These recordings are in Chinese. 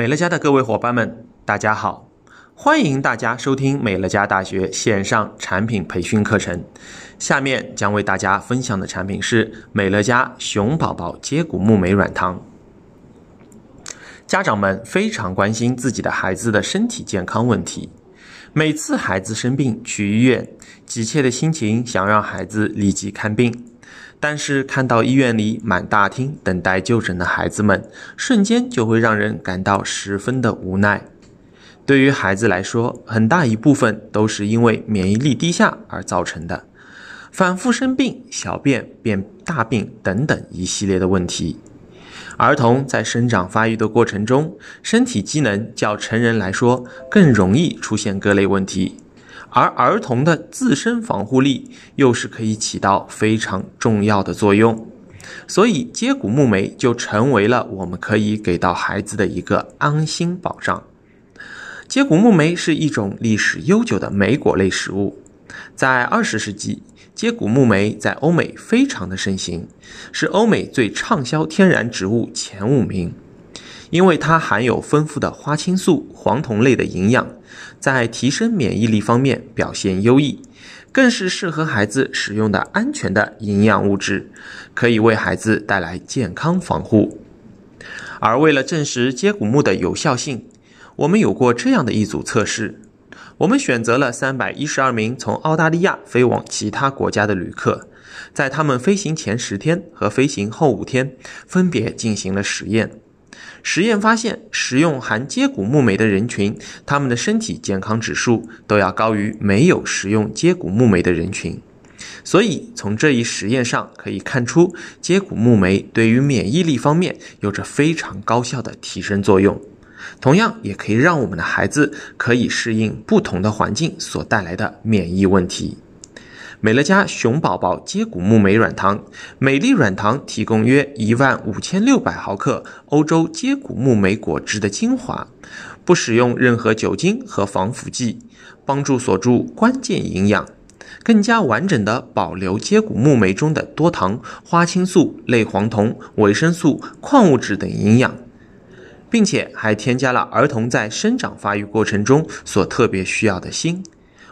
美乐家的各位伙伴们，大家好！欢迎大家收听美乐家大学线上产品培训课程。下面将为大家分享的产品是美乐家熊宝宝接骨木莓软糖。家长们非常关心自己的孩子的身体健康问题，每次孩子生病去医院，急切的心情想让孩子立即看病。但是看到医院里满大厅等待就诊的孩子们，瞬间就会让人感到十分的无奈。对于孩子来说，很大一部分都是因为免疫力低下而造成的，反复生病、小便变大病等等一系列的问题。儿童在生长发育的过程中，身体机能较成人来说更容易出现各类问题。而儿童的自身防护力又是可以起到非常重要的作用，所以接骨木莓就成为了我们可以给到孩子的一个安心保障。接骨木莓是一种历史悠久的莓果类食物，在二十世纪，接骨木莓在欧美非常的盛行，是欧美最畅销天然植物前五名。因为它含有丰富的花青素、黄酮类的营养，在提升免疫力方面表现优异，更是适合孩子使用的安全的营养物质，可以为孩子带来健康防护。而为了证实接骨木的有效性，我们有过这样的一组测试：我们选择了三百一十二名从澳大利亚飞往其他国家的旅客，在他们飞行前十天和飞行后五天，分别进行了实验。实验发现，食用含接骨木莓的人群，他们的身体健康指数都要高于没有食用接骨木莓的人群。所以，从这一实验上可以看出，接骨木莓对于免疫力方面有着非常高效的提升作用。同样，也可以让我们的孩子可以适应不同的环境所带来的免疫问题。美乐家熊宝宝接骨木莓软糖，每粒软糖提供约一万五千六百毫克欧洲接骨木莓果汁的精华，不使用任何酒精和防腐剂，帮助锁住关键营养，更加完整地保留接骨木莓中的多糖、花青素、类黄酮、维生素、矿物质等营养，并且还添加了儿童在生长发育过程中所特别需要的锌。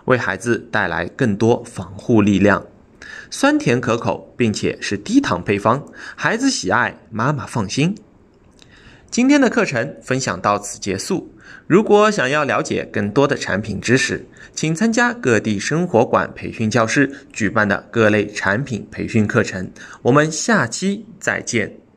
为孩子带来更多防护力量，酸甜可口，并且是低糖配方，孩子喜爱，妈妈放心。今天的课程分享到此结束。如果想要了解更多的产品知识，请参加各地生活馆培训教室举办的各类产品培训课程。我们下期再见。